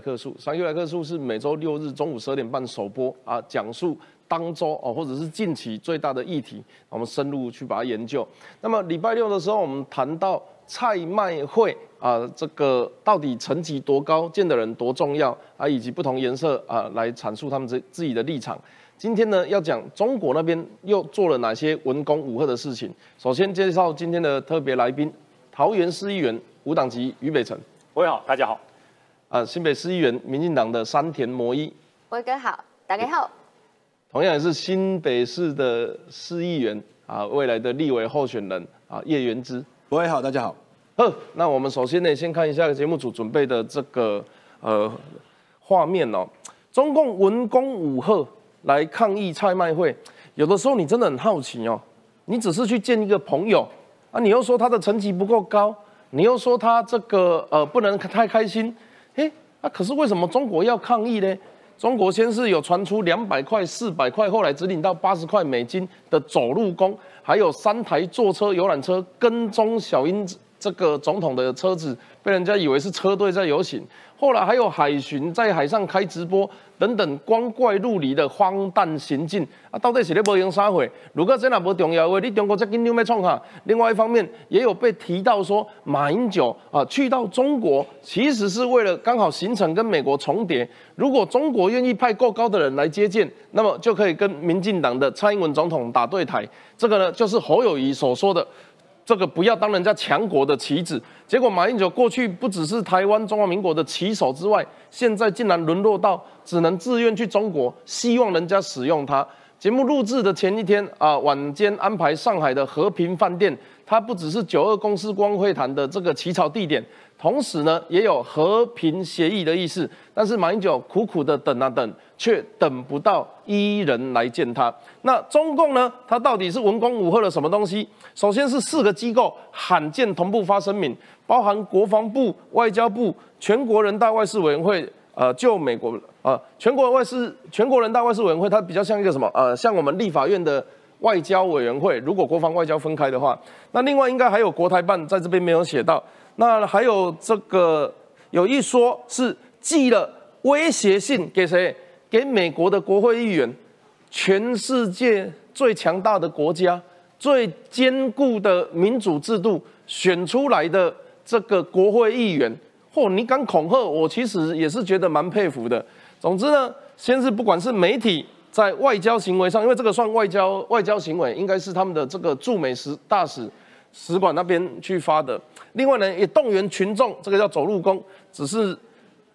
克数，商业来克数是每周六日中午十二点半首播啊，讲述当周哦或者是近期最大的议题，我们深入去把它研究。那么礼拜六的时候，我们谈到菜卖会啊，这个到底层级多高，见的人多重要啊，以及不同颜色啊来阐述他们自自己的立场。今天呢，要讲中国那边又做了哪些文攻武赫的事情。首先介绍今天的特别来宾，桃园市议员无党籍于北辰，各位好，大家好。啊，新北市议员民进党的山田摩一，威哥好，大家好。同样也是新北市的市议员啊，未来的立委候选人啊，叶元之，各位好，大家好。呵，那我们首先呢，先看一下节目组准备的这个呃画面哦。中共文攻武赫来抗议蔡卖会，有的时候你真的很好奇哦，你只是去见一个朋友啊，你又说他的成绩不够高，你又说他这个呃不能太开心。那可是为什么中国要抗议呢？中国先是有传出两百块、四百块，后来只领到八十块美金的走路工，还有三台坐车游览车跟踪小英子这个总统的车子，被人家以为是车队在游行。后来还有海巡在海上开直播等等光怪陆离的荒诞行径啊，到底是咧无用啥货？如果真的不重要的话，你中国这紧张要创哈？另外一方面，也有被提到说，马英九啊去到中国，其实是为了刚好行程跟美国重叠。如果中国愿意派够高的人来接见，那么就可以跟民进党的蔡英文总统打对台。这个呢，就是侯友谊所说的。这个不要当人家强国的棋子，结果马英九过去不只是台湾中华民国的棋手之外，现在竟然沦落到只能自愿去中国，希望人家使用它。节目录制的前一天啊，晚间安排上海的和平饭店，它不只是九二公司光会谈的这个起草地点。同时呢，也有和平协议的意思，但是马英九苦苦的等啊等，却等不到一人来见他。那中共呢？他到底是文攻武赫了什么东西？首先是四个机构罕见同步发声明，包含国防部、外交部、全国人大外事委员会。呃，就美国呃，全国外事、全国人大外事委员会，它比较像一个什么？呃，像我们立法院的外交委员会。如果国防外交分开的话，那另外应该还有国台办在这边没有写到。那还有这个有一说是寄了威胁信给谁？给美国的国会议员，全世界最强大的国家、最坚固的民主制度选出来的这个国会议员，嚯，你敢恐吓我？其实也是觉得蛮佩服的。总之呢，先是不管是媒体在外交行为上，因为这个算外交外交行为，应该是他们的这个驻美使大使。使馆那边去发的，另外呢也动员群众，这个叫走路工，只是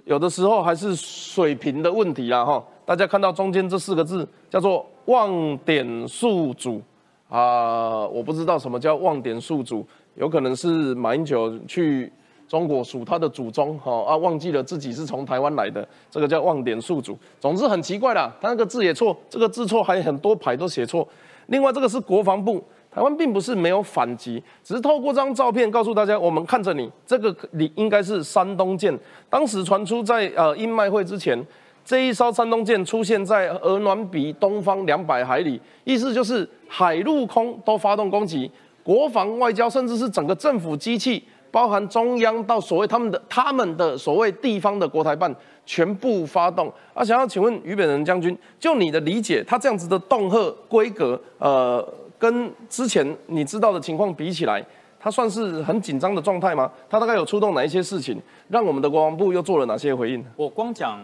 有的时候还是水平的问题啦哈。大家看到中间这四个字叫做望点宿主啊，我不知道什么叫望点宿主，有可能是马英九去中国数他的祖宗哈啊，忘记了自己是从台湾来的，这个叫望点宿主。总之很奇怪啦，他那个字也错，这个字错还有很多排都写错。另外这个是国防部。台湾并不是没有反击，只是透过这张照片告诉大家，我们看着你，这个你应该是山东舰。当时传出在呃英麦会之前，这一艘山东舰出现在鹅銮鼻东方两百海里，意思就是海陆空都发动攻击，国防外交甚至是整个政府机器，包含中央到所谓他们的他们的所谓地方的国台办全部发动。啊，想要请问于北人将军，就你的理解，他这样子的恫吓规格，呃。跟之前你知道的情况比起来，他算是很紧张的状态吗？他大概有出动哪一些事情，让我们的国防部又做了哪些回应？我光讲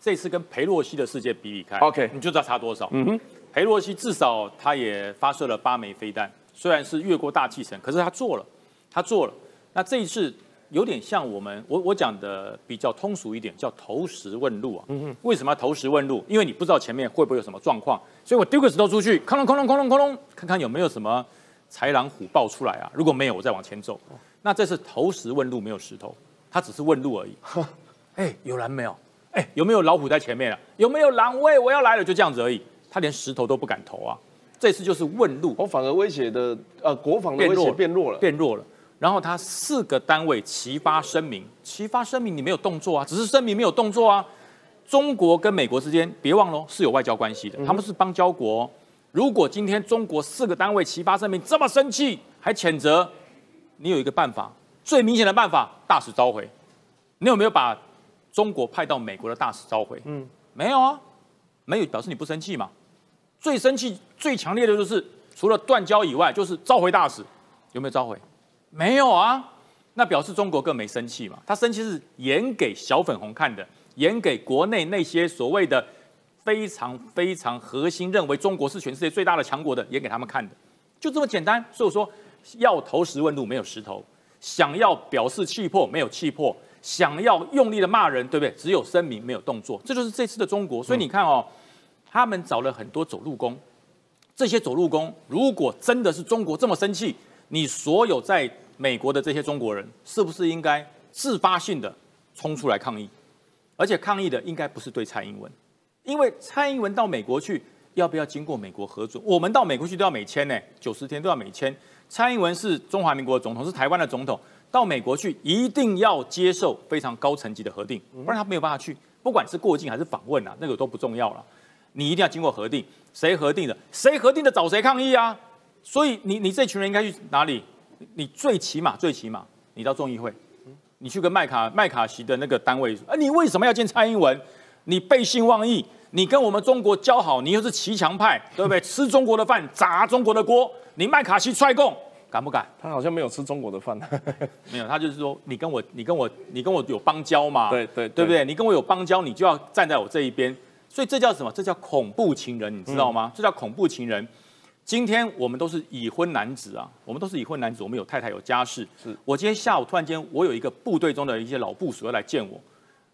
这次跟裴洛西的事件比比看，OK，你就知道差多少。嗯哼，裴洛西至少他也发射了八枚飞弹，虽然是越过大气层，可是他做了，他做了。那这一次。有点像我们，我我讲的比较通俗一点，叫投石问路啊。嗯为什么要投石问路？因为你不知道前面会不会有什么状况，所以我丢个石头出去，哐隆哐隆哐隆哐隆，看看有没有什么豺狼虎豹出来啊。如果没有，我再往前走。那这是投石问路，没有石头，它只是问路而已。哎，有狼没有？哎，有没有老虎在前面啊？有没有狼？喂，我要来了，就这样子而已。他连石头都不敢投啊。这次就是问路，我反而威胁的呃国防的威胁变弱了，变弱了。然后他四个单位齐发声明，齐发声明你没有动作啊，只是声明没有动作啊。中国跟美国之间别忘了是有外交关系的，他们是邦交国。如果今天中国四个单位齐发声明这么生气，还谴责，你有一个办法，最明显的办法，大使召回。你有没有把中国派到美国的大使召回？嗯，没有啊，没有表示你不生气嘛。最生气、最强烈的就是除了断交以外，就是召回大使，有没有召回？没有啊，那表示中国更没生气嘛。他生气是演给小粉红看的，演给国内那些所谓的非常非常核心认为中国是全世界最大的强国的，演给他们看的，就这么简单。所以我说，要投石问路没有石头，想要表示气魄没有气魄，想要用力的骂人，对不对？只有声明没有动作，这就是这次的中国。所以你看哦，他们找了很多走路工，这些走路工如果真的是中国这么生气，你所有在美国的这些中国人是不是应该自发性的冲出来抗议？而且抗议的应该不是对蔡英文，因为蔡英文到美国去要不要经过美国核准？我们到美国去都要美签呢，九十天都要美签。蔡英文是中华民国的总统，是台湾的总统，到美国去一定要接受非常高层级的核定，不然他没有办法去。不管是过境还是访问啊，那个都不重要了，你一定要经过核定。谁核定的？谁核定的找谁抗议啊？所以你你这群人应该去哪里？你最起码最起码，你到众议会，你去跟麦卡麦卡锡的那个单位，啊，你为什么要见蔡英文？你背信忘义，你跟我们中国交好，你又是骑墙派，对不对？吃中国的饭，砸中国的锅，你麦卡锡踹供，敢不敢？他好像没有吃中国的饭，没有，他就是说，你跟我，你跟我，你跟我有邦交嘛？对对对不对？你跟我有邦交，你就要站在我这一边。所以这叫什么？这叫恐怖情人，你知道吗？这叫恐怖情人。今天我们都是已婚男子啊，我们都是已婚男子，我们有太太有家室。是我今天下午突然间，我有一个部队中的一些老部署要来见我，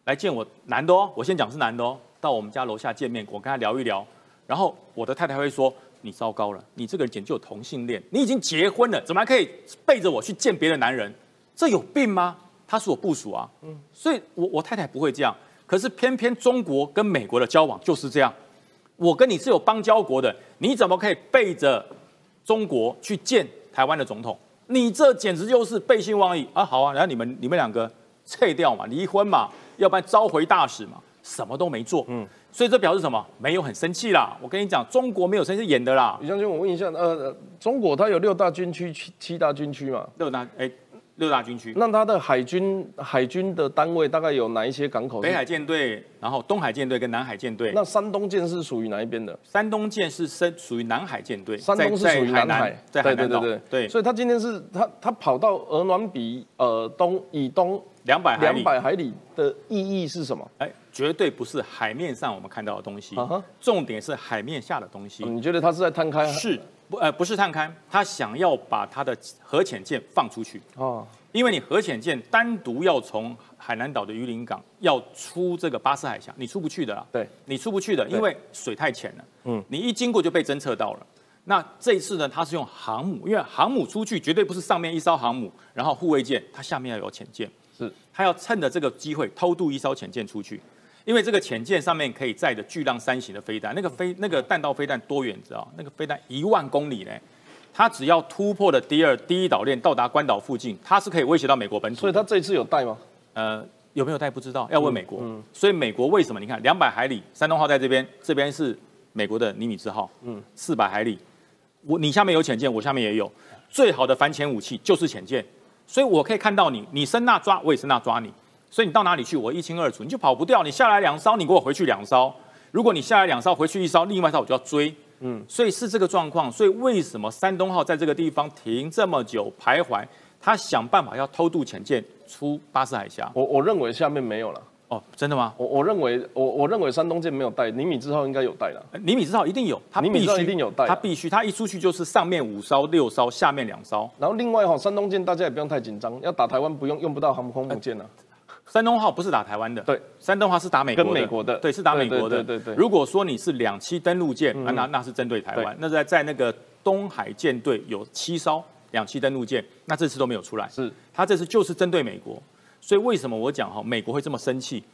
来见我男的哦，我先讲是男的哦，到我们家楼下见面，我跟他聊一聊，然后我的太太会说：“你糟糕了，你这个人简直有同性恋，你已经结婚了，怎么还可以背着我去见别的男人？这有病吗？”他是我部署啊，嗯，所以我我太太不会这样，可是偏偏中国跟美国的交往就是这样。我跟你是有邦交国的，你怎么可以背着中国去见台湾的总统？你这简直就是背信忘义啊！好啊，然后你们你们两个撤掉嘛，离婚嘛，要不然召回大使嘛，什么都没做。嗯，所以这表示什么？没有很生气啦。我跟你讲，中国没有生气演的啦。李将军，我问一下，呃，中国它有六大军区、七七大军区嘛？六大哎。六大军区，那它的海军海军的单位大概有哪一些港口？北海舰队，然后东海舰队跟南海舰队。那山东舰是属于哪一边的？山东舰是属属于南海舰队。山东是属于南海，在海南岛。对对对对。所以他今天是他他跑到鹅銮比呃东以东两百两百海里的意义是什么？哎，绝对不是海面上我们看到的东西，重点是海面下的东西。你觉得他是在探勘？是不？呃，不是探勘，他想要把他的核潜舰放出去。哦。因为你核潜舰单独要从海南岛的榆林港要出这个巴士海峡，你出不去的啦。对，你出不去的，因为水太浅了。嗯，你一经过就被侦测到了。那这一次呢，它是用航母，因为航母出去绝对不是上面一艘航母，然后护卫舰，它下面要有潜舰。是，它要趁着这个机会偷渡一艘潜舰出去，因为这个潜舰上面可以载着巨浪三型的飞弹，那个飞那个弹道飞弹多远你知道？那个飞弹一万公里呢。它只要突破了第二第一岛链到达关岛附近，它是可以威胁到美国本土。所以它这一次有带吗？呃，有没有带不知道，要问美国。所以美国为什么？你看，两百海里，山东号在这边，这边是美国的尼米兹号。嗯，四百海里，我你下面有潜舰，我下面也有，最好的反潜武器就是潜舰，所以我可以看到你，你伸那抓，我也伸那抓你，所以你到哪里去，我一清二楚，你就跑不掉。你下来两艘，你给我回去两艘。如果你下来两艘，回去一艘，另外一艘我就要追。嗯，所以是这个状况，所以为什么山东号在这个地方停这么久徘徊？他想办法要偷渡潜舰出巴士海峡。我我认为下面没有了。哦，真的吗？我我认为我我认为山东舰没有带，尼米之号应该有带了。尼米之号一定有，他必须一定有带，他必须他一出去就是上面五艘六艘，下面两艘。然后另外哈，山东舰大家也不用太紧张，要打台湾不用用不到航空母舰了。山东号不是打台湾的，对，山东号是打美国跟美国的，对，是打美国的。对对对。如果说你是两栖登陆舰，那那是针对台湾。那在在那个东海舰队有七艘两栖登陆舰，那这次都没有出来。是，他这次就是针对美国。所以为什么我讲哈，美国会这么生气？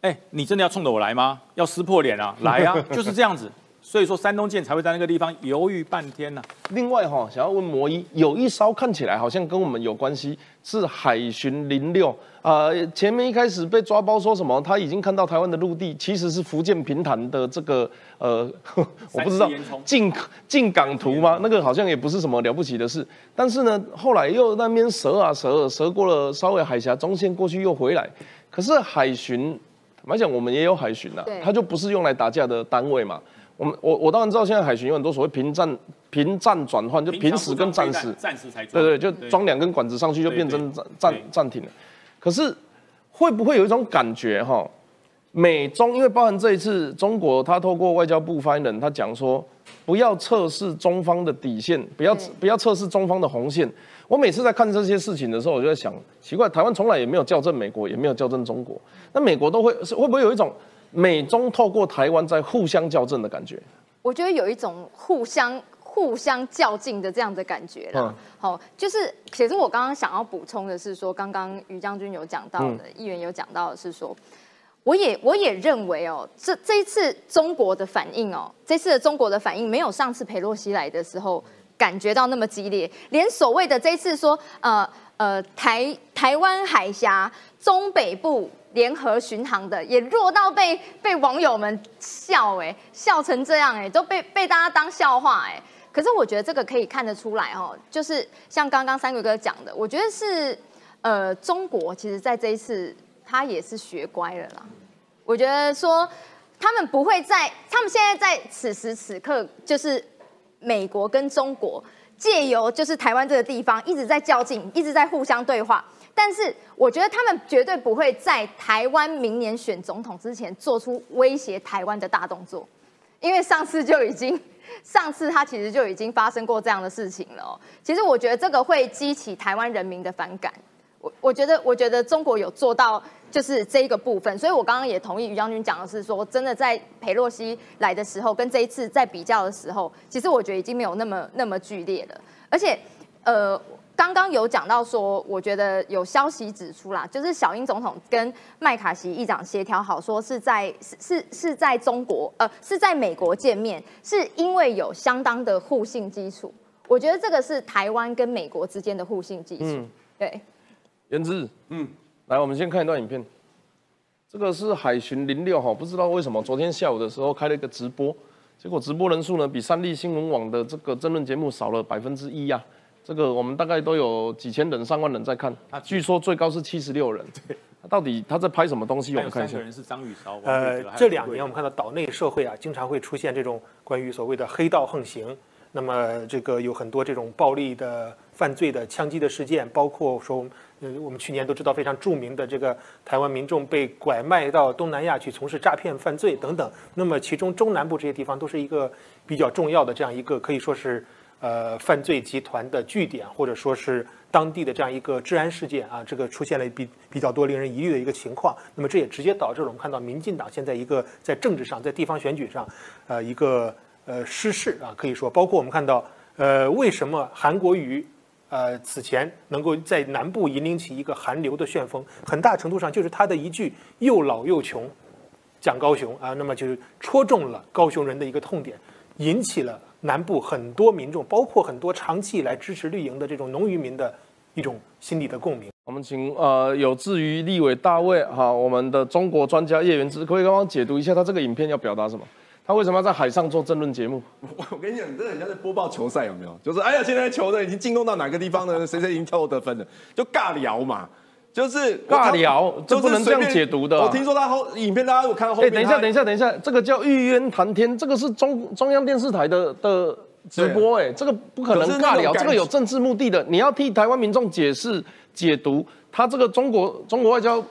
哎，你真的要冲着我来吗？要撕破脸啊？来啊，就是这样子。所以说山东舰才会在那个地方犹豫半天呢。另外哈，想要问魔一，有一艘看起来好像跟我们有关系，是海巡零六啊。前面一开始被抓包说什么，他已经看到台湾的陆地，其实是福建平潭的这个呃，我不知道进进港图吗？那个好像也不是什么了不起的事。但是呢，后来又那边折啊折，折过了稍微海峡中线过去又回来。可是海巡坦白讲，我们也有海巡呐对，它就不是用来打架的单位嘛。我们我我当然知道，现在海巡有很多所谓平战平战转换，就平时跟战时，暂时才对对，就装两根管子上去就变成暂暂对暂停了。可是会不会有一种感觉哈？美中因为包含这一次中国，他透过外交部发言人他讲说，不要测试中方的底线，不要不要测试中方的红线。我每次在看这些事情的时候，我就在想，奇怪，台湾从来也没有校正美国，也没有校正中国，那美国都会是会不会有一种美中透过台湾在互相校正的感觉？我觉得有一种互相互相较劲的这样的感觉啦嗯。好、就是其实我刚刚想要补充的是说，刚刚于将军有讲到的，议员有讲到的是说。我也我也认为哦，这这一次中国的反应哦，这次的中国的反应没有上次裴洛西来的时候感觉到那么激烈，连所谓的这一次说呃呃台台湾海峡中北部联合巡航的，也弱到被被网友们笑哎、笑成这样哎、都被被大家当笑话哎、可是我觉得这个可以看得出来哦，就是像刚刚三鬼哥讲的，我觉得是呃中国其实在这一次他也是学乖了啦。我觉得说他们不会在，他们现在在此时此刻，就是美国跟中国借由就是台湾这个地方一直在较劲，一直在互相对话。但是我觉得他们绝对不会在台湾明年选总统之前做出威胁台湾的大动作，因为上次就已经，上次他其实就已经发生过这样的事情了、其实我觉得这个会激起台湾人民的反感。我我觉得，我觉得中国有做到就是这一个部分，所以我刚刚也同意于将军讲的是说，真的在裴洛西来的时候，跟这一次在比较的时候，其实我觉得已经没有那么那么剧烈了，而且呃。刚刚有讲到说，我觉得有消息指出啦，就是小英总统跟麦卡锡议长协调好，说是在是是是在中国呃是在美国见面，是因为有相当的互信基础。我觉得这个是台湾跟美国之间的互信基础。嗯对。颜之，嗯，来，我们先看一段影片。这个是海巡零六哈，不知道为什么昨天下午的时候开了一个直播，结果直播人数呢比三立新闻网的这个争论节目少了百分之一呀。这个我们大概都有几千人、上万人在看，啊据说最高是七十六人。对，到底他在拍什么东西？我们看一下三个。人是张雨韶、王呃，这两年我们看到岛内社会啊，经常会出现这种关于所谓的黑道横行。那么这个有很多这种暴力的犯罪的枪击的事件，包括说，呃，我们去年都知道非常著名的这个台湾民众被拐卖到东南亚去从事诈骗犯罪等等。那么其中中南部这些地方都是一个比较重要的这样一个可以说是呃犯罪集团的据点，或者说是当地的这样一个治安事件啊，这个出现了比比较多令人疑虑的一个情况。那么这也直接导致了我们看到民进党现在一个在政治上，在地方选举上，呃，一个呃失势啊，可以说，包括我们看到，呃，为什么韩国瑜。呃，此前能够在南部引领起一个韩流的旋风，很大程度上就是他的一句“又老又穷”，讲高雄啊，那么就是戳中了高雄人的一个痛点，引起了南部很多民众，包括很多长期以来支持绿营的这种农渔民的一种心理的共鸣。我们请呃有志于立委大卫哈，我们的中国专家叶元之，可以帮忙解读一下他这个影片要表达什么？他为什么要在海上做争论节目？我我跟你讲，你真的很像在播报球赛，有没有？就是哎呀，现在球队已经进攻到哪个地方了？谁谁已经跳过得分了？就尬聊嘛，就是尬聊这就不能这样解读的啊我听说他后影片，大家有看到后等一下，等一下，等一下，这个叫玉渊谈天，这个是中中央电视台的的直播、哎，这个不可能尬聊，这个有政治目的的，你要替台湾民众解释解读他这个中国中国外交。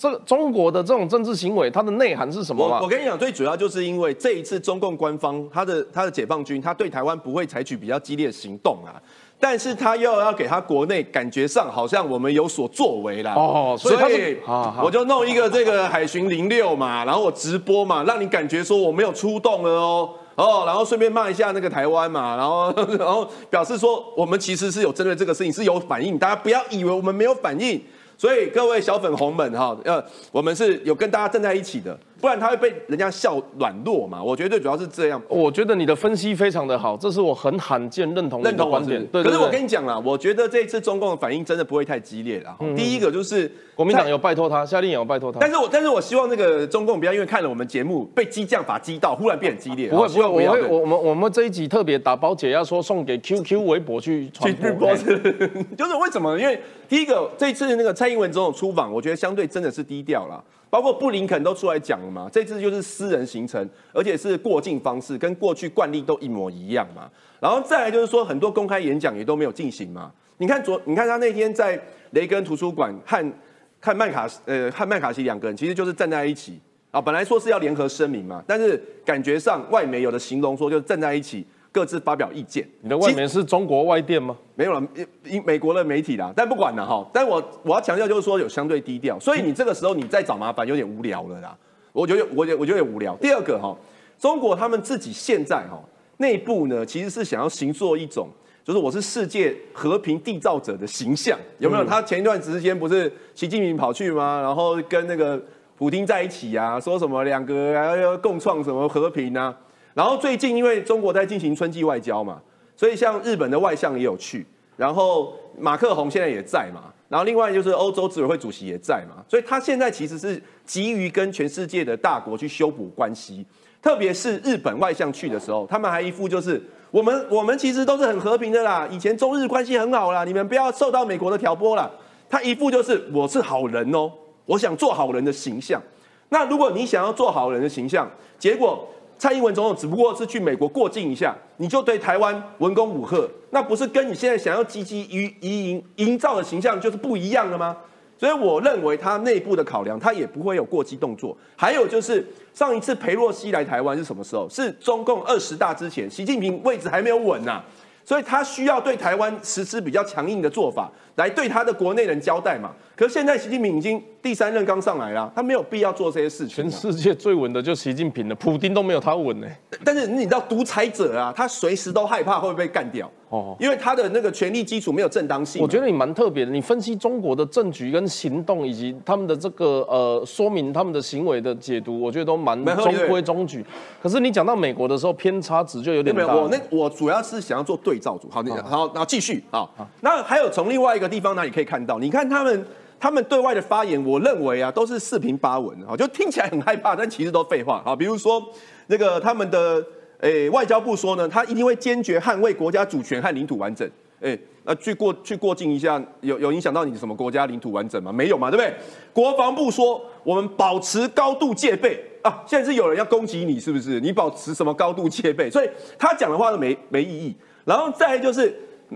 这个中国的这种政治行为，它的内涵是什么我？跟你讲，最主要就是因为这一次中共官方他的他的解放军，他对台湾不会采取比较激烈的行动啊，但是他又要给他国内感觉上好像我们有所作为啦。哦所所以我就弄一个这个海巡零六嘛，然后我直播嘛，让你感觉说我没有出动了哦。哦，然后顺便骂一下那个台湾嘛，然后 然后表示说我们其实是有针对这个事情是有反应，大家不要以为我们没有反应。所以各位小粉红们哈，呃，我们是有跟大家站在一起的，不然他会被人家笑软弱嘛。我觉得最主要是这样。我觉得你的分析非常的好，这是我很罕见认同你认同观点。对，可是我跟你讲啦，我觉得这一次中共的反应真的不会太激烈啦。第一个就是国民党有拜托他，夏令也有拜托他。但是我但是我希望那个中共不要因为看了我们节目被激将法激到，忽然变很激烈。哦不会不会，我会我们我们这一集特别打包解压说送给 QQ 微博去传去播 就是为什么？因为第一个这一次那个蔡英文总统出访，我觉得相对真的是低调啦。包括布林肯都出来讲了嘛，这次就是私人行程，而且是过境方式，跟过去惯例都一模一样嘛。然后再来就是说，很多公开演讲也都没有进行嘛。你看昨，你看他那天在雷根图书馆和和麦卡呃和麦卡锡两个人，其实就是站在一起啊。本来说是要联合声明嘛，但是感觉上外媒有的形容说，就站在一起。各自发表意见。你的外媒是中国外电吗？没有了，美美国的媒体啦。但不管了哈。但我我要强调就是说有相对低调，所以你这个时候你再找麻烦有点无聊了啦。我觉得我觉我觉得无聊。第二个哈，中国他们自己现在哈内部呢其实是想要行做一种，就是我是世界和平缔造者的形象，有没有？他前一段时间不是习近平跑去吗？然后跟那个普京在一起啊，说什么两个要共创什么和平啊？然后最近因为中国在进行春季外交嘛，所以像日本的外相也有去，然后马克宏现在也在嘛，然后另外就是欧洲执委会主席也在嘛，所以他现在其实是急于跟全世界的大国去修补关系，特别是日本外相去的时候，他们还一副就是我们我们其实都是很和平的啦，以前中日关系很好啦，你们不要受到美国的挑拨啦。他一副就是我是好人哦，我想做好人的形象。那如果你想要做好人的形象，结果。蔡英文总统只不过是去美国过境一下，你就对台湾文攻武赫，那不是跟你现在想要积极于营营造的形象就是不一样的吗？所以我认为他内部的考量，他也不会有过激动作。还有就是上一次裴洛西来台湾是什么时候？是中共二十大之前，习近平位置还没有稳呐。所以他需要对台湾实施比较强硬的做法，来对他的国内人交代嘛。可是现在习近平已经第三任刚上来了，他没有必要做这些事情。全世界最稳的就习近平了，普京都没有他稳呢。但是你知道独裁者啊，他随时都害怕会被干掉。哦，因为他的那个权力基础没有正当性。我觉得你蛮特别的，你分析中国的政局跟行动，以及他们的这个呃说明他们的行为的解读，我觉得都蛮中规中矩。可是你讲到美国的时候，偏差值就有点大。我那我主要是想要做对照组。好，你好，然后继续啊。那还有从另外一个地方哪里可以看到？你看他们他们对外的发言，我认为啊都是四平八稳啊，就听起来很害怕，但其实都废话啊。比如说那个他们的。诶，外交部说呢，他一定会坚决捍卫国家主权和领土完整。诶，那去过去过境一下，有有影响到你什么国家领土完整吗？没有嘛，对不对？国防部说，我们保持高度戒备啊。现在是有人要攻击你，是不是？你保持什么高度戒备？所以他讲的话都没没意义。然后再就是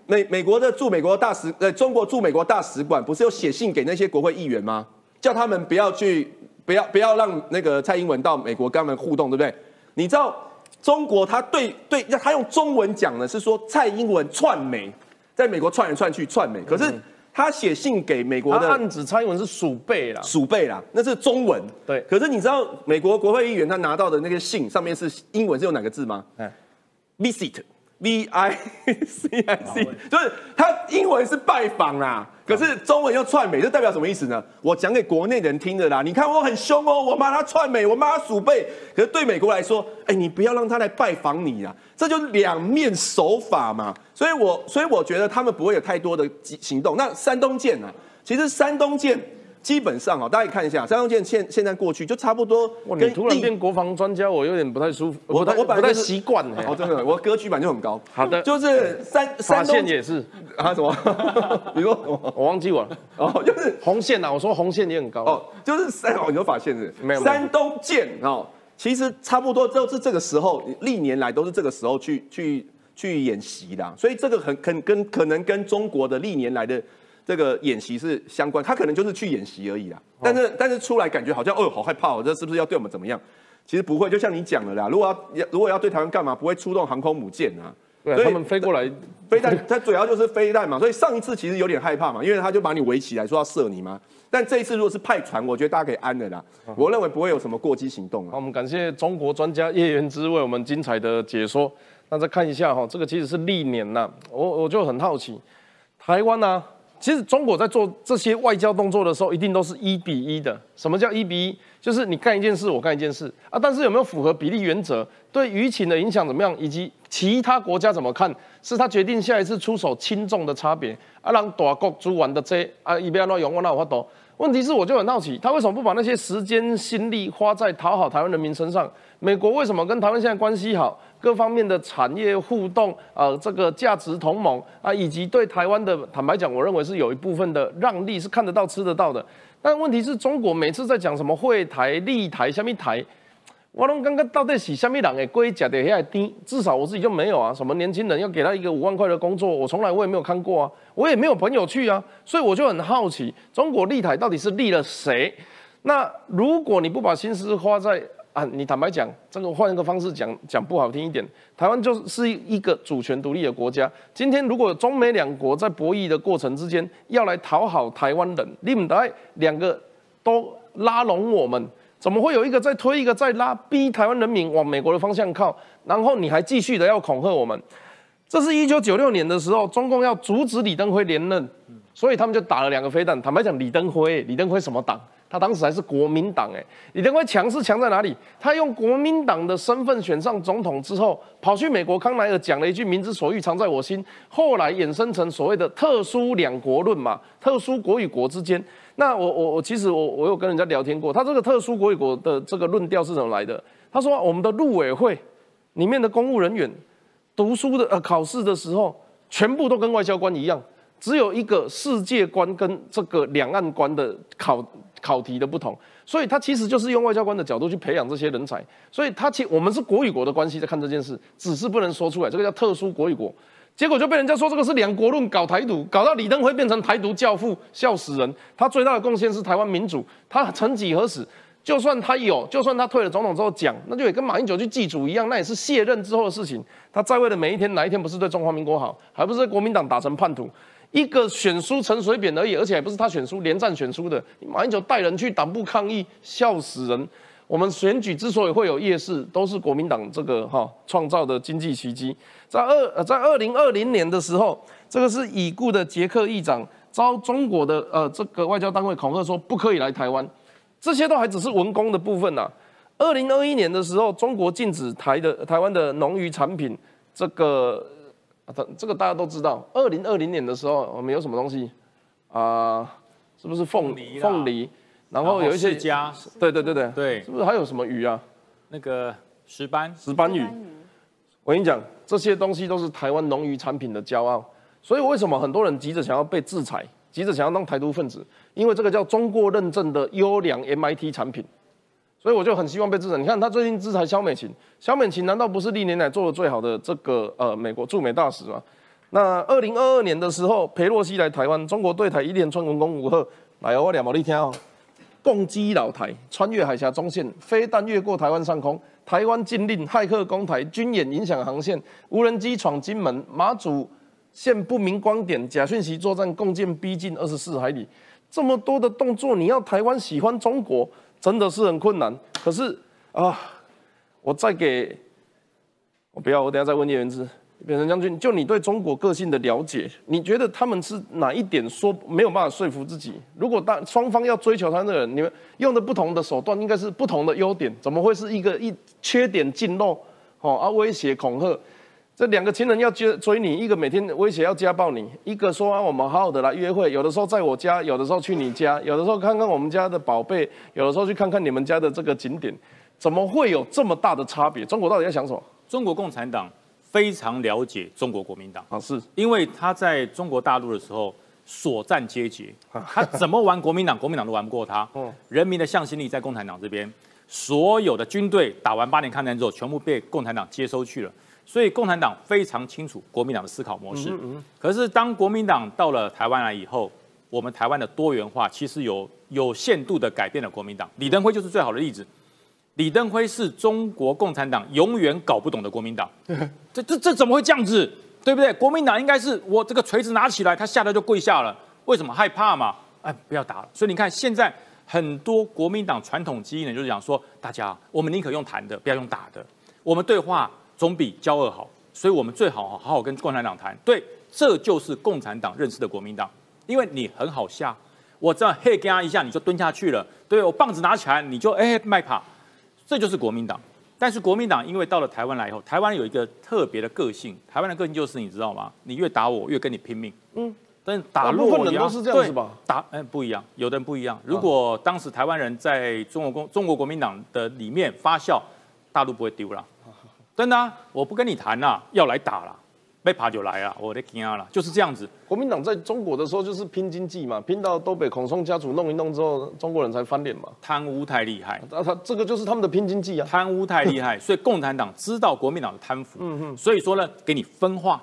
美美国的驻美国大使，呃，中国驻美国大使馆不是有写信给那些国会议员吗？叫他们不要去，不要不要让那个蔡英文到美国跟他们互动，对不对？你知道？中国他对对，他用中文讲的是说蔡英文串美，在美国串来串去串美，可是他写信给美国的暗指蔡英文是鼠辈啦，鼠辈啦，那是中文。对，可是你知道美国国会议员他拿到的那个信上面是英文是用哪个字吗？哎，visit。V I C I C，就是他英文是拜访啦，可是中文又串美，这代表什么意思呢？我讲给国内人听的啦。你看我很凶哦，我骂他串美，我骂他鼠辈。可是对美国来说，哎，你不要让他来拜访你啊，这就是两面手法嘛。所以我所以我觉得他们不会有太多的行动。那山东舰呢？其实山东舰。基本上啊，大家看一下，三号舰现现在过去就差不多。哇，你突然变国防专家，我有点不太舒服。我我不太习惯。哦，真的，我格局版就很高。好的，就是山山东也是啊什么？你说我忘记我了。哦，就是红线呐，我说红线也很高。哦，就是三哦，你说法线是？没有。山东舰哦，其实差不多都是这个时候，历年来都是这个时候去去去演习的，所以这个很肯跟可能跟中国的历年来的。这个演习是相关，他可能就是去演习而已啦。但是但是出来感觉好像哦，好害怕哦，这是不是要对我们怎么样？其实不会，就像你讲的啦。如果要如果要对台湾干嘛，不会出动航空母舰啊。对，他们飞过来，飞弹，它主要就是飞弹嘛。所以上一次其实有点害怕嘛，因为他就把你围起来说要射你嘛。但这一次如果是派船，我觉得大家可以安了啦。我认为不会有什么过激行动。好，我们感谢中国专家叶元之为我们精彩的解说。那再看一下哈，这个其实是历年呐，我我就很好奇，台湾呢？其实中国在做这些外交动作的时候，一定都是一比一的。什么叫一比一？就是你干一件事，我干一件事啊。但是有没有符合比例原则？对舆情的影响怎么样？以及其他国家怎么看？是他决定下一次出手轻重的差别。啊，让大国做完的这啊，一边乱用我那我懂。问题是我就很好奇，他为什么不把那些时间心力花在讨好台湾人民身上？美国为什么跟台湾现在关系好？各方面的产业互动，呃，这个价值同盟啊，以及对台湾的坦白讲，我认为是有一部分的让利是看得到、吃得到的。但问题是中国每次在讲什么会台、立台、下面台，我拢刚刚到底是下面人的龟甲的下低，至少我自己就没有啊。什么年轻人要给他一个五万块的工作，我从来我也没有看过啊，我也没有朋友去啊，所以我就很好奇，中国立台到底是立了谁？那如果你不把心思花在啊，你坦白讲，这个换一个方式讲讲不好听一点，台湾就是一个主权独立的国家。今天如果中美两国在博弈的过程之间要来讨好台湾人，你们得两个都拉拢我们，怎么会有一个在推一个在拉，逼台湾人民往美国的方向靠？然后你还继续的要恐吓我们？这是一九九六年的时候，中共要阻止李登辉连任，所以他们就打了两个飞弹。坦白讲，李登辉，李登辉什么党？他当时还是国民党哎，李登辉强是强在哪里？他用国民党的身份选上总统之后，跑去美国康奈尔讲了一句“民之所欲，常在我心”，后来衍生成所谓的特殊两国论嘛，特殊国与国之间。那我我我其实我我有跟人家聊天过，他这个特殊国与国的这个论调是怎么来的？他说我们的陆委会里面的公务人员读书的呃考试的时候，全部都跟外交官一样，只有一个世界观跟这个两岸观的考。考题的不同，所以他其实就是用外交官的角度去培养这些人才，所以他其我们是国与国的关系在看这件事，只是不能说出来，这个叫特殊国与国，结果就被人家说这个是两国论搞台独，搞到李登辉变成台独教父，笑死人。他最大的贡献是台湾民主，他曾几何时，就算他有，就算他退了总统之后讲，那就也跟马英九去祭祖一样，那也是卸任之后的事情。他在位的每一天，哪一天不是对中华民国好，还不是国民党打成叛徒？一个选书陈水扁而已，而且还不是他选书，连战选书的。马英九带人去党部抗议，笑死人。我们选举之所以会有夜市，都是国民党这个哈创造的经济奇迹。在二呃在二零二零年的时候，这个是已故的捷克议长遭中国的呃这个外交单位恐吓说不可以来台湾，这些都还只是文工的部分呐。二零二一年的时候，中国禁止台的台湾的农渔产品这个。这这个大家都知道，二零二零年的时候，我们有什么东西啊？是不是凤梨？凤梨，然后有一些家，对对对对对，是不是还有什么鱼啊？那个石斑，石斑鱼。我跟你讲，这些东西都是台湾农渔产品的骄傲。所以为什么很多人急着想要被制裁，急着想要当台独分子？因为这个叫中国认证的优良 MIT 产品。所以我就很希望被制裁。你看他最近制裁肖美琴，肖美琴难道不是历年来做的最好的这个呃美国驻美大使吗？那二零二二年的时候，裴洛西来台湾，中国对台一连串文攻武吓，来，我两毛你听哦，攻击老台，穿越海峡中线，飞弹越过台湾上空，台湾禁令，骇客攻台，军演影响航线，无人机闯金门，马祖现不明光点，假讯息作战，共建逼近二十四海里，这么多的动作，你要台湾喜欢中国？真的是很困难，可是啊，我再给，我不要，我等下再问叶元之、扁成将军，就你对中国个性的了解，你觉得他们是哪一点说没有办法说服自己？如果当双方要追求他的人，你们用的不同的手段，应该是不同的优点，怎么会是一个一缺点尽露？哦，啊，威胁恐吓。这两个情人要追追你，一个每天威胁要家暴你，一个说啊我们好好的来约会，有的时候在我家，有的时候去你家，有的时候看看我们家的宝贝，有的时候去看看你们家的这个景点，怎么会有这么大的差别？中国到底在想什么？中国共产党非常了解中国国民党啊，是因为他在中国大陆的时候所战皆捷，他怎么玩国民党，国民党都玩不过他。哦，人民的向心力在共产党这边，所有的军队打完八年抗战之后，全部被共产党接收去了。所以共产党非常清楚国民党的思考模式。可是当国民党到了台湾来以后，我们台湾的多元化其实有有限度的改变了国民党。李登辉就是最好的例子。李登辉是中国共产党永远搞不懂的国民党。这这这怎么会这样子？对不对？国民党应该是我这个锤子拿起来，他吓得就跪下了。为什么害怕嘛？哎，不要打了。所以你看，现在很多国民党传统基因呢，就是讲说，大家我们宁可用谈的，不要用打的。我们对话。总比交恶好，所以我们最好好好跟共产党谈。对，这就是共产党认识的国民党，因为你很好下，我这样嘿给他一下，你就蹲下去了。对我棒子拿起来，你就哎卖卡，这就是国民党。但是国民党因为到了台湾来以后，台湾有一个特别的个性，台湾的个性就是你知道吗？你越打我，越跟你拼命。嗯，但是打部分人都是这样子吧？打哎不一样，有的人不一样。如果当时台湾人在中国共中国国民党的里面发酵，大陆不会丢了。真的，我不跟你谈了，要来打了。被爬就来了，我的天啊了，就是这样子。国民党在中国的时候就是拼经济嘛，拼到都被孔宋家族弄一弄之后，中国人才翻脸嘛。贪污太厉害，那他这个就是他们的拼经济啊。贪污太厉害，所以共产党知道国民党的贪腐，所以说呢，给你分化，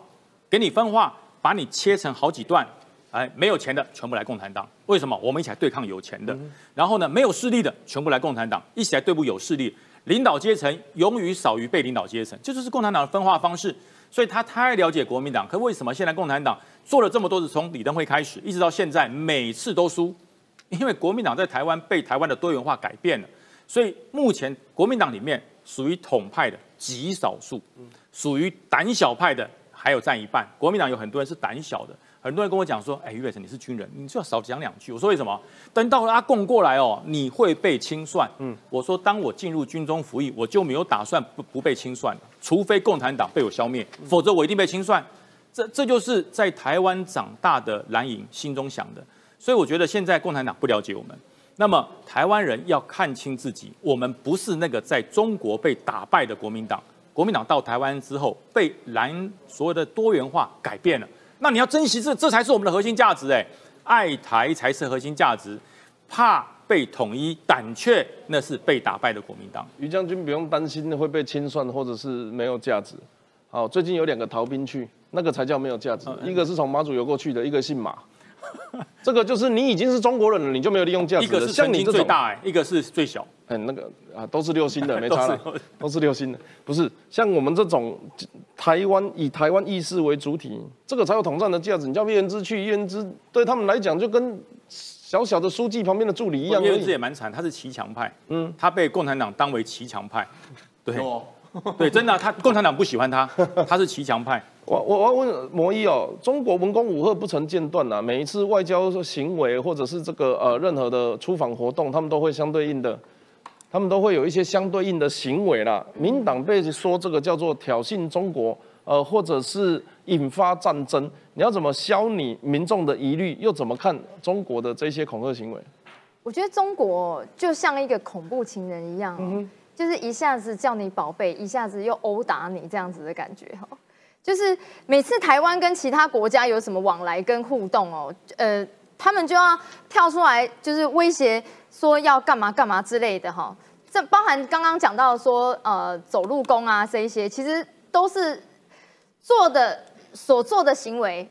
给你分化，把你切成好几段，哎，没有钱的全部来共产党，为什么？我们一起来对抗有钱的，然后呢，没有势力的全部来共产党，一起来对付有势力，领导阶层永远少于被领导阶层，这就是共产党的分化方式。所以他太了解国民党，可为什么现在共产党做了这么多次，从李登辉开始，一直到现在，每次都输？因为国民党在台湾被台湾的多元化改变了，所以目前国民党里面属于统派的极少数，属于胆小派的还有占一半。国民党有很多人是胆小的，很多人跟我讲说：“哎，于伟成你是军人，你就要少讲两句。”我说：“为什么？等到阿贡过来哦，你会被清算。”嗯，我说：“当我进入军中服役，我就没有打算不不被清算，除非共产党被我消灭，否则我一定被清算。”这这就是在台湾长大的蓝营心中想的。所以我觉得现在共产党不了解我们，那么台湾人要看清自己，我们不是那个在中国被打败的国民党。国民党到台湾之后，被蓝所有的多元化改变了。那你要珍惜这，这才是我们的核心价值。哎，爱台才是核心价值，怕被统一，胆怯那是被打败的国民党。于将军不用担心会被清算或者是没有价值。好，最近有两个逃兵去，那个才叫没有价值。一个是从马祖游过去的，一个姓马。这个就是你已经是中国人了，你就没有利用价值。一个是像你最大，哎，一个是最小。嗯，那个啊，都是六星的，没差了，都是六星的。不是像我们这种台湾以台湾意识为主体，这个才有统战的价值。你叫叶元之去，叶元之对他们来讲就跟小小的书记旁边的助理一样。叶元之也蛮惨，他是骑墙派，嗯，他被共产党当为骑墙派，对。对，真的，他共产党不喜欢他，他是骑墙派。我我我要问摩一哦，中国文攻武赫不曾间断呐，每一次外交行为或者是这个呃任何的出访活动，他们都会相对应的，他们都会有一些相对应的行为啦。民党被说这个叫做挑衅中国，呃，或者是引发战争，你要怎么消你民众的疑虑？又怎么看中国的这些恐吓行为？我觉得中国就像一个恐怖情人一样。就是一下子叫你宝贝，一下子又殴打你这样子的感觉哈。就是每次台湾跟其他国家有什么往来跟互动哦，呃，他们就要跳出来，就是威胁说要干嘛干嘛之类的哈。这包含刚刚讲到说呃走路工啊这一些，其实都是做的所做的行为，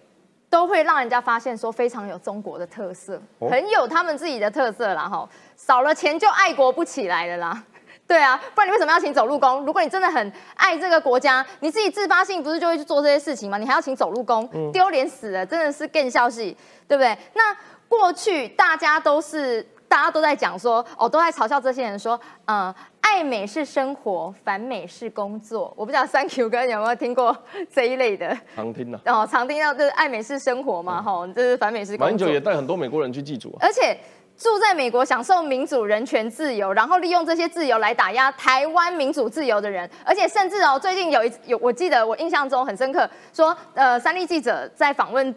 都会让人家发现说非常有中国的特色，很有他们自己的特色啦哈。少了钱就爱国不起来了啦。对啊，不然你为什么要请走路工？如果你真的很爱这个国家，你自己自发性不是就会去做这些事情吗？你还要请走路工，丢脸死了，真的是更消息，对不对？那过去大家都是大家都在讲说，哦，都在嘲笑这些人说，嗯，爱美是生活，反美是工作。我不知道三 Q 哥有没有听过这一类的？常听的。哦，常听到就是爱美是生活嘛，哈，这是反美是工作。马英九也带很多美国人去祭祖，而且。住在美国享受民主、人权、自由，然后利用这些自由来打压台湾民主自由的人，而且甚至哦，最近有一有，我记得我印象中很深刻，说呃，三立记者在访问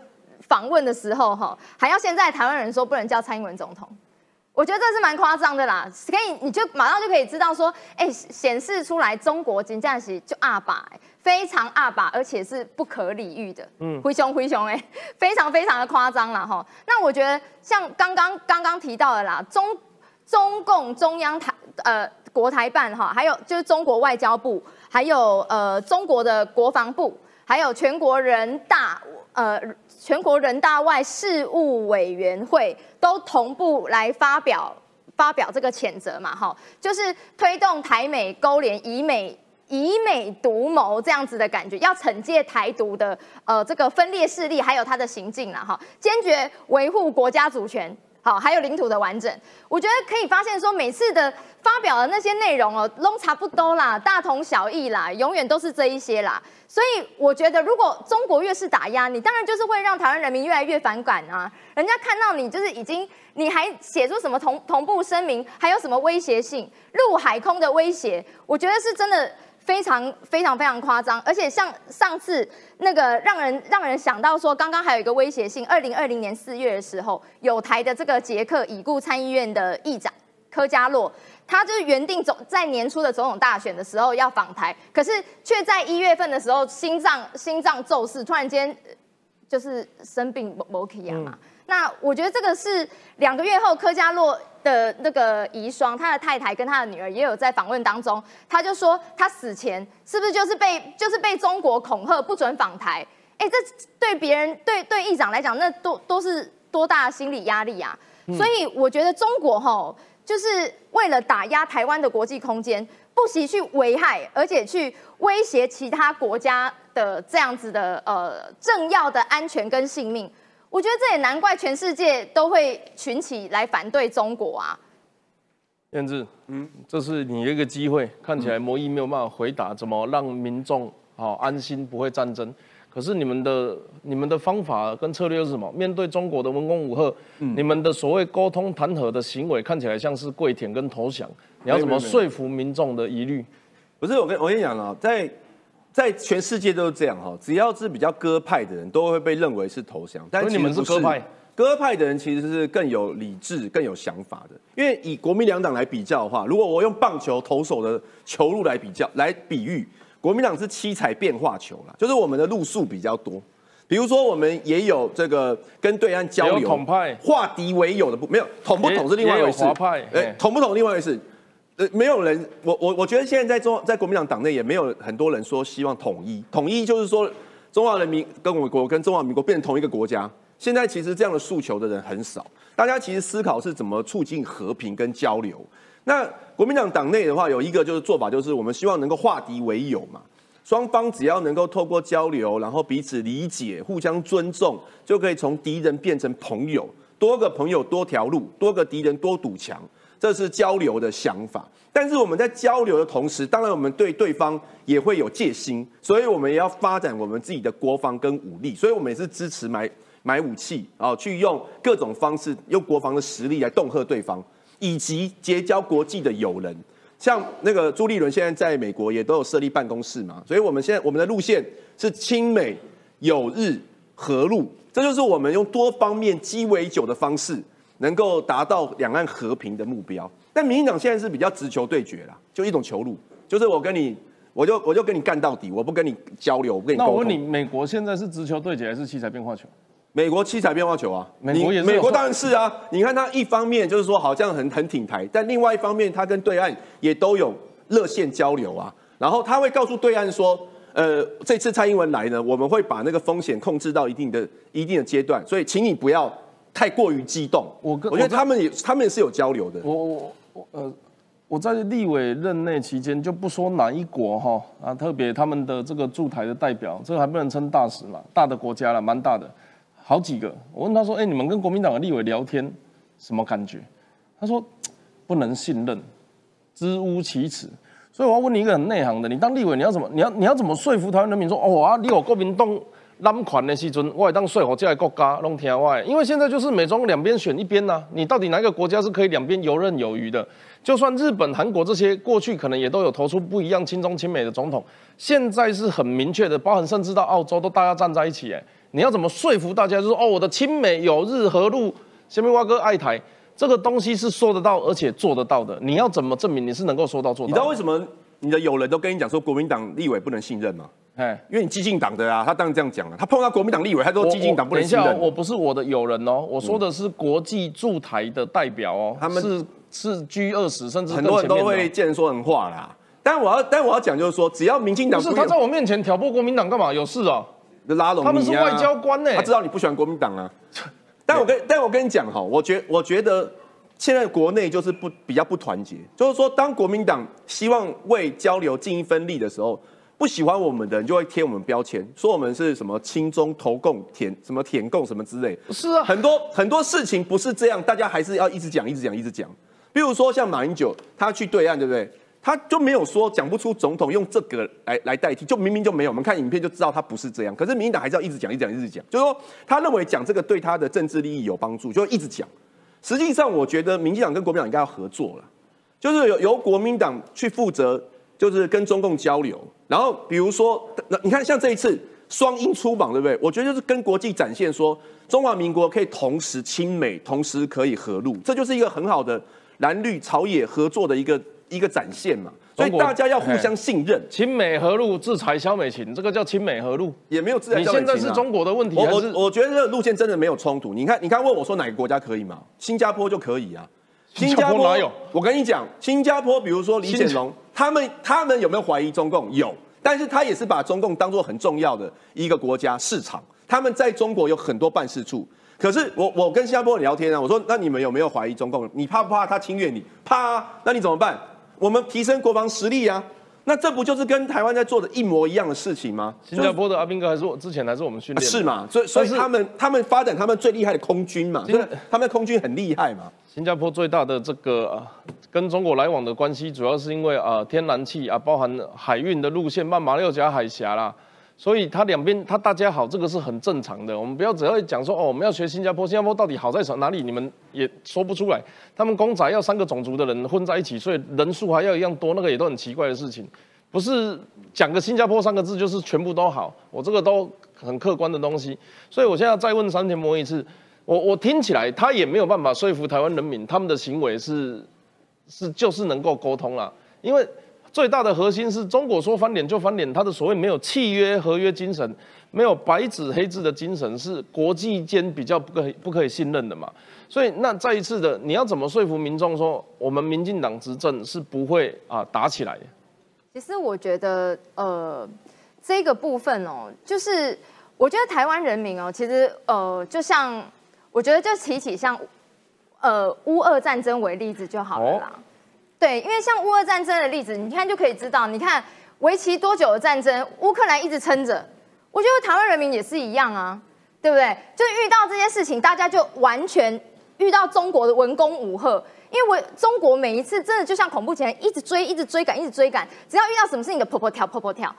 访问的时候哈，还要现在台湾人说不能叫蔡英文总统。我觉得这是蛮夸张的啦，可以你就马上就可以知道说，哎，显示出来中国金价是就二把，非常二把，而且是不可理喻的，嗯，灰熊灰熊哎，非常非常的夸张了哈。那我觉得像刚刚刚刚提到的啦，中中共中央台呃国台办哈，还有就是中国外交部，还有呃中国的国防部，还有全国人大呃。全国人大外事务委员会都同步来发表发表这个谴责嘛，哈，就是推动台美勾连，以美以美独谋这样子的感觉，要惩戒台独的呃这个分裂势力，还有他的行径了，哈，坚决维护国家主权。好，还有领土的完整，我觉得可以发现说，每次的发表的那些内容哦，都差不多啦，大同小异啦，永远都是这一些啦。所以我觉得，如果中国越是打压你，当然就是会让台湾人民越来越反感啊。人家看到你就是已经，你还写出什么同同步声明，还有什么威胁性，陆海空的威胁，我觉得是真的。非常非常非常夸张，而且像上次那个让人让人想到说，刚刚还有一个威胁性，二零二零年四月的时候，有台的这个捷克已故参议院的议长科加洛，他就是原定总在年初的总统大选的时候要访台，可是却在一月份的时候心脏心脏骤逝，突然间呃就是生病某某起啊嘛。那我觉得这个是两个月后科加洛的那个遗孀，他的太太跟他的女儿也有在访问当中，他就说他死前是不是就是被就是被中国恐吓不准访台？哎，这对别人对对议长来讲，那都都是多大的心理压力啊！所以我觉得中国吼，就是为了打压台湾的国际空间，不惜去危害，而且去威胁其他国家的这样子的呃政要的安全跟性命。我觉得这也难怪全世界都会群起来反对中国啊。燕子，嗯，这是你一个机会，看起来摩伊没有办法回答怎么让民众好安心不会战争。可是你们的你们的方法跟策略是什么？面对中国的文攻武赫，你们的所谓沟通谈和的行为看起来像是跪舔跟投降，你要怎么说服民众的疑虑？不是我跟我跟你讲了，在在全世界都是这样哈，只要是比较鸽派的人都会被认为是投降，但你们是鸽派，鸽派的人其实是更有理智、更有想法的。因为以国民两党来比较的话，如果我用棒球投手的球路来比较来比喻。国民党是七彩变化球啦，就是我们的路数比较多。比如说，我们也有这个跟对岸交流，统派化敌为友的不没有统不统是另外一回事。哎，统不统另外一回事。呃，没有人，我我我觉得现在在中在国民党党内也没有很多人说希望统一。统一就是说中华人民跟我国跟中华民国变成同一个国家。现在其实这样的诉求的人很少，大家其实思考是怎么促进和平跟交流。那国民党党内的话，有一个就是做法，就是我们希望能够化敌为友嘛。双方只要能够透过交流，然后彼此理解、互相尊重，就可以从敌人变成朋友。多个朋友多条路，多个敌人多堵墙，这是交流的想法。但是我们在交流的同时，当然我们对对方也会有戒心，所以我们也要发展我们自己的国防跟武力。所以我们也是支持买买武器啊，去用各种方式用国防的实力来恫吓对方。以及结交国际的友人，像那个朱立伦现在在美国也都有设立办公室嘛，所以我们现在我们的路线是亲美友日和陆，这就是我们用多方面鸡尾酒的方式，能够达到两岸和平的目标。但民进党现在是比较直球对决啦，就一种球路，就是我跟你，我就我就跟你干到底，我不跟你交流，我跟你那我问你，美国现在是直球对决还是七彩变化球？美国七彩变化球啊，美国也是，美国当然是啊。你看他一方面就是说好像很很挺台，但另外一方面他跟对岸也都有热线交流啊。然后他会告诉对岸说，呃，这次蔡英文来呢，我们会把那个风险控制到一定的一定的阶段，所以请你不要太过于激动。我我觉得他们也他们也是有交流的。我我我呃，我在立委任内期间就不说哪一国哈啊，特别他们的这个驻台的代表，这个还不能称大使嘛，大的国家了，蛮大的。好几个，我问他说：“哎，你们跟国民党的立委聊天什么感觉？”他说：“不能信任，知吾其耻。”所以我要问你一个很内行的，你当立委你要怎么？你要你要怎么说服台湾人民说：“哦啊，你有国民党揽权的时阵，我会当说服这个国家拢听我的。”因为现在就是美中两边选一边呐，你到底哪一个国家是可以两边游刃有余的？就算日本、韩国这些过去可能也都有投出不一样亲中亲美的总统，现在是很明确的，包含甚至到澳洲都大家站在一起，哎。你要怎么说服大家？就是，哦，我的亲美友日和陆，下面蛙哥爱台，这个东西是说得到而且做得到的。你要怎么证明你是能够说到做到？你知道为什么你的友人都跟你讲说国民党立委不能信任吗？哎，因为你激进党的啊，他当然这样讲了。他碰到国民党立委，他说激进党不能信任。我不是我的友人哦，我说的是国际驻台的代表哦，他们是是 G 二十，甚至很多人都会见人说人话啦。但我要但我要讲就是说，只要民进党不是他在我面前挑拨国民党干嘛？有事啊？拉拢他们是外交官呢，他知道你不喜欢国民党啊。但我跟但我跟你讲哈，我觉我觉得现在国内就是不比较不团结，就是说当国民党希望为交流尽一分力的时候，不喜欢我们的人就会贴我们标签，说我们是什么亲中投共舔什么舔共什么之类。是啊，很多很多事情不是这样，大家还是要一直讲一直讲一直讲。比如说像马英九，他去对岸，对不对？他就没有说讲不出总统用这个来来代替，就明明就没有。我们看影片就知道他不是这样。可是民进党还是要一直讲、一直讲、一直讲，就是说他认为讲这个对他的政治利益有帮助，就一直讲。实际上，我觉得民进党跟国民党应该要合作了，就是由由国民党去负责，就是跟中共交流。然后比如说，你看像这一次双英出榜，对不对？我觉得就是跟国际展现说，中华民国可以同时亲美，同时可以和陆，这就是一个很好的。蓝绿朝野合作的一个一个展现嘛。所以大家要互相信任，亲美和路制裁萧美琴，这个叫亲美和路。也没有自然你消费情啊现在是中国的问题，我我我觉得这个路线真的没有冲突。你看，你看问我说哪个国家可以吗？新加坡就可以啊。新加坡哪有？我跟你讲，新加坡，比如说李显龙，他们他们有没有怀疑中共？有，但是他也是把中共当做很重要的一个国家市场。他们在中国有很多办事处。可是我我跟新加坡人聊天啊，我说那你们有没有怀疑中共？你怕不怕他侵略你？怕啊，那你怎么办？我们提升国防实力啊。那这不就是跟台湾在做的一模一样的事情吗？新加坡的阿兵哥还是我之前还是我们训练的、是嘛？所以所以是他们他们发展他们最厉害的空军嘛，今所以他们的空军很厉害嘛。新加坡最大的这个、啊、跟中国来往的关系，主要是因为啊、呃天然气啊，包含海运的路线，曼马六甲海峡啦，所以他两边他大家好，这个是很正常的。我们不要只要讲说哦，我们要学新加坡，新加坡到底好在哪里？你们也说不出来。他们公仔要三个种族的人混在一起，所以人数还要一样多，那个也都很奇怪的事情。不是讲个新加坡三个字就是全部都好，我这个都很客观的东西。所以我现在再问山田博一次，我我听起来他也没有办法说服台湾人民，他们的行为是是就是能够沟通啦，因为最大的核心是中国说翻脸就翻脸，他的所谓没有契约合约精神，没有白纸黑字的精神，是国际间比较不可以不可以信任的嘛。所以那再一次的，你要怎么说服民众说我们民进党执政是不会啊打起来？其实我觉得，呃，这个部分哦，就是我觉得台湾人民哦，其实呃，就像我觉得就提起像呃乌俄战争为例子就好了啦。对，因为像乌俄战争的例子，你看就可以知道，你看为期多久的战争，乌克兰一直撑着，我觉得台湾人民也是一样啊，对不对？就遇到这些事情，大家就完全遇到中国的文攻武赫。因为我中国每一次真的就像恐怖情人，一直追，一直追赶，一直追赶，只要遇到什么事情就婆婆跳，婆婆跳，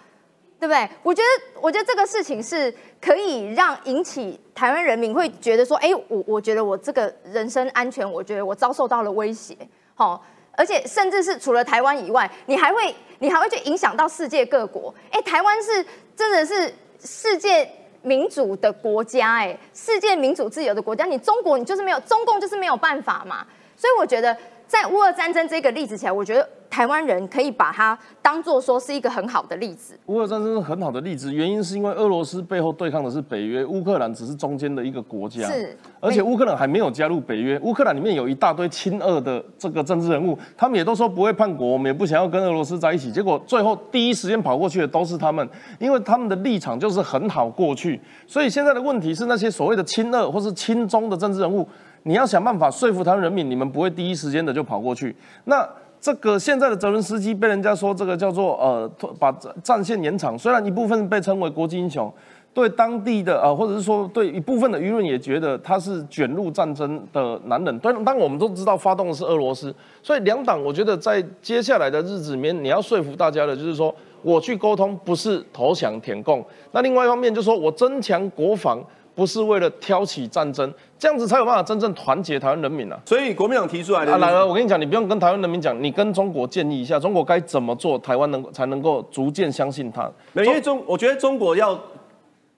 对不对？我觉得，我觉得这个事情是可以让引起台湾人民会觉得说，哎，我我觉得我这个人身安全，我觉得我遭受到了威胁，好，而且甚至是除了台湾以外，你还会你还会去影响到世界各国，哎，台湾是真的是世界民主的国家，哎，世界民主自由的国家，你中国你就是没有，中共就是没有办法嘛。所以我觉得，在乌俄战争这个例子起来，我觉得台湾人可以把它当做说是一个很好的例子。乌俄战争是很好的例子，原因是因为俄罗斯背后对抗的是北约，乌克兰只是中间的一个国家。是，而且乌克兰还没有加入北约，乌克兰里面有一大堆亲俄的这个政治人物，他们也都说不会叛国，我们也不想要跟俄罗斯在一起。结果最后第一时间跑过去的都是他们，因为他们的立场就是很好过去。所以现在的问题是那些所谓的亲俄或是亲中的政治人物。你要想办法说服台湾人民，你们不会第一时间的就跑过去。那这个现在的泽伦斯基被人家说这个叫做呃把战线延长，虽然一部分被称为国际英雄，对当地的呃或者是说对一部分的舆论也觉得他是卷入战争的男人。但当我们都知道发动的是俄罗斯，所以两党我觉得在接下来的日子里面，你要说服大家的就是说我去沟通不是投降舔共，那另外一方面就是说我增强国防。不是为了挑起战争，这样子才有办法真正团结台湾人民啊！所以国民党提出来的，啊，来了，我跟你讲，你不用跟台湾人民讲，你跟中国建议一下，中国该怎么做，台湾能才能够逐渐相信他。因为中，我觉得中国要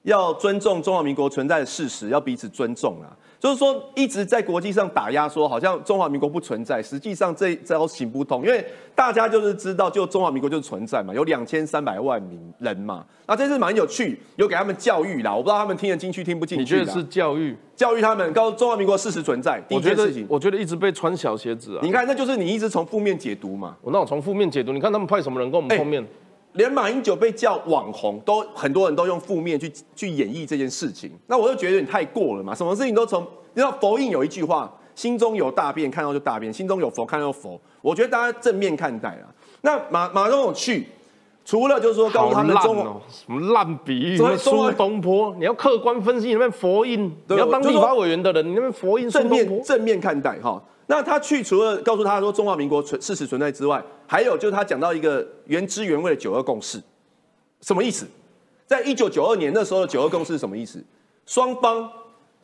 要尊重中华民国存在的事实，要彼此尊重啊。就是说，一直在国际上打压，说好像中华民国不存在，实际上这招行不通，因为大家就是知道，就中华民国就是存在嘛，有两千三百万名人嘛。那这次蛮有趣，有给他们教育啦，我不知道他们听得进去听不进去。你觉得是教育？教育他们，告诉中华民国事实存在。我觉得，我觉得一直被穿小鞋子啊。你看，那就是你一直从负面解读嘛。我那我从负面解读，你看他们派什么人跟我们碰面？连马英九被叫网红，都很多人都用负面去去演绎这件事情。那我就觉得你太过了嘛，什么事情都从你知道佛印有一句话，心中有大便看到就大便，心中有佛看到佛。我觉得大家正面看待啊。那马马总统去，除了就是说告诉他们中哦，什么烂比喻，什么苏东坡，你要客观分析，你那边佛印，你要当立法委员的人，你那边佛印正面正面看待哈。那他去除了告诉他说中华民国存事实存在之外，还有就是他讲到一个原汁原味的九二共识，什么意思？在一九九二年那时候的九二共识是什么意思？双方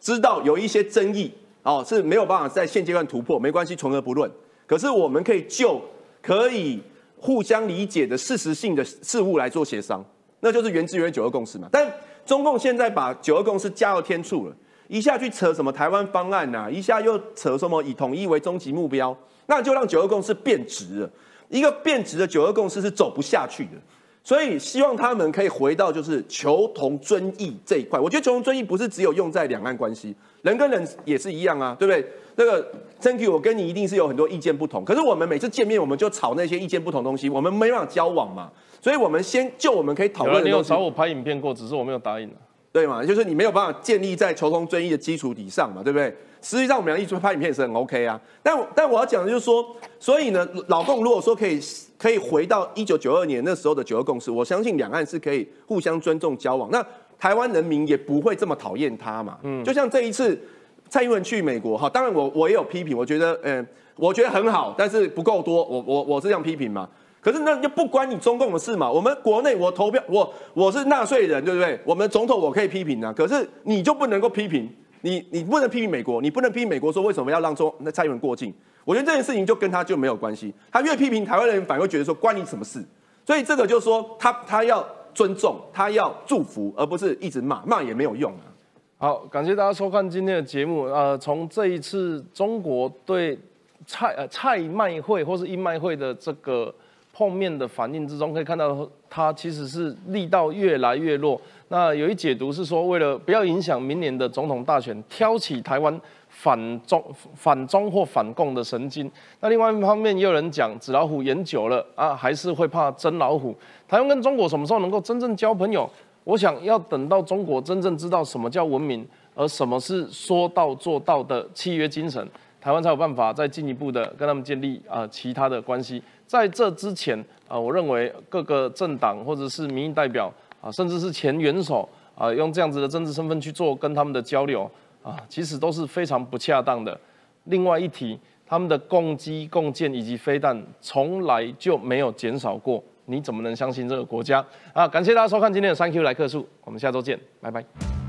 知道有一些争议哦是没有办法在现阶段突破，没关系，存而不论。可是我们可以就可以互相理解的事实性的事物来做协商，那就是原汁原味九二共识嘛。但中共现在把九二共识加到天处了。一下去扯什么台湾方案呐，一下又扯什么以统一为终极目标。那就让九二共识变质了。一个变质的九二共识是走不下去的。所以希望他们可以回到就是求同尊异这一块。我觉得求同尊异不是只有用在两岸关系，人跟人也是一样啊，对不对？那个 Thank you，我跟你一定是有很多意见不同，可是我们每次见面我们就吵那些意见不同东西，我们没办法交往嘛。所以我们先就我们可以讨论。你有找我拍影片过，只是我没有答应啊对嘛？就是你没有办法建立在求同尊异的基础底上嘛，对不对？实际上我们俩一直拍影片也是很 OK 啊。但但我要讲的就是说，所以呢，老共如果说可以可以回到一九九二年那时候的九二共识，我相信两岸是可以互相尊重交往，那台湾人民也不会这么讨厌他嘛。嗯，就像这一次蔡英文去美国哈，当然我我也有批评，我觉得嗯，我觉得很好，但是不够多，我我我是这样批评嘛。可是那就不关你中共的事嘛。我们国内我投票，我我是纳税人，对不对？我们总统我可以批评啊，可是你就不能够批评，你你不能批评美国，你不能批评美国说为什么要让中那蔡英文过境？我觉得这件事情就跟他就没有关系。他越批评台湾人，反而觉得说关你什么事？所以这个就是说他他要尊重，他要祝福，而不是一直骂，骂也没有用啊。好，感谢大家收看今天的节目。呃，从这一次中国对蔡呃蔡麦会或是印麦会的这个。后面的反应之中，可以看到它其实是力道越来越弱。那有一解读是说，为了不要影响明年的总统大选，挑起台湾反中、反中或反共的神经。那另外一方面，也有人讲，纸老虎演久了啊，还是会怕真老虎。台湾跟中国什么时候能够真正交朋友？我想要等到中国真正知道什么叫文明，而什么是说到做到的契约精神，台湾才有办法再进一步的跟他们建立啊其他的关系。在这之前啊，我认为各个政党或者是民意代表啊，甚至是前元首啊，用这样子的政治身份去做跟他们的交流啊，其实都是非常不恰当的。另外一提，他们的攻击、共建以及飞弹从来就没有减少过，你怎么能相信这个国家啊？感谢大家收看今天的三 Q 来客数，我们下周见，拜拜。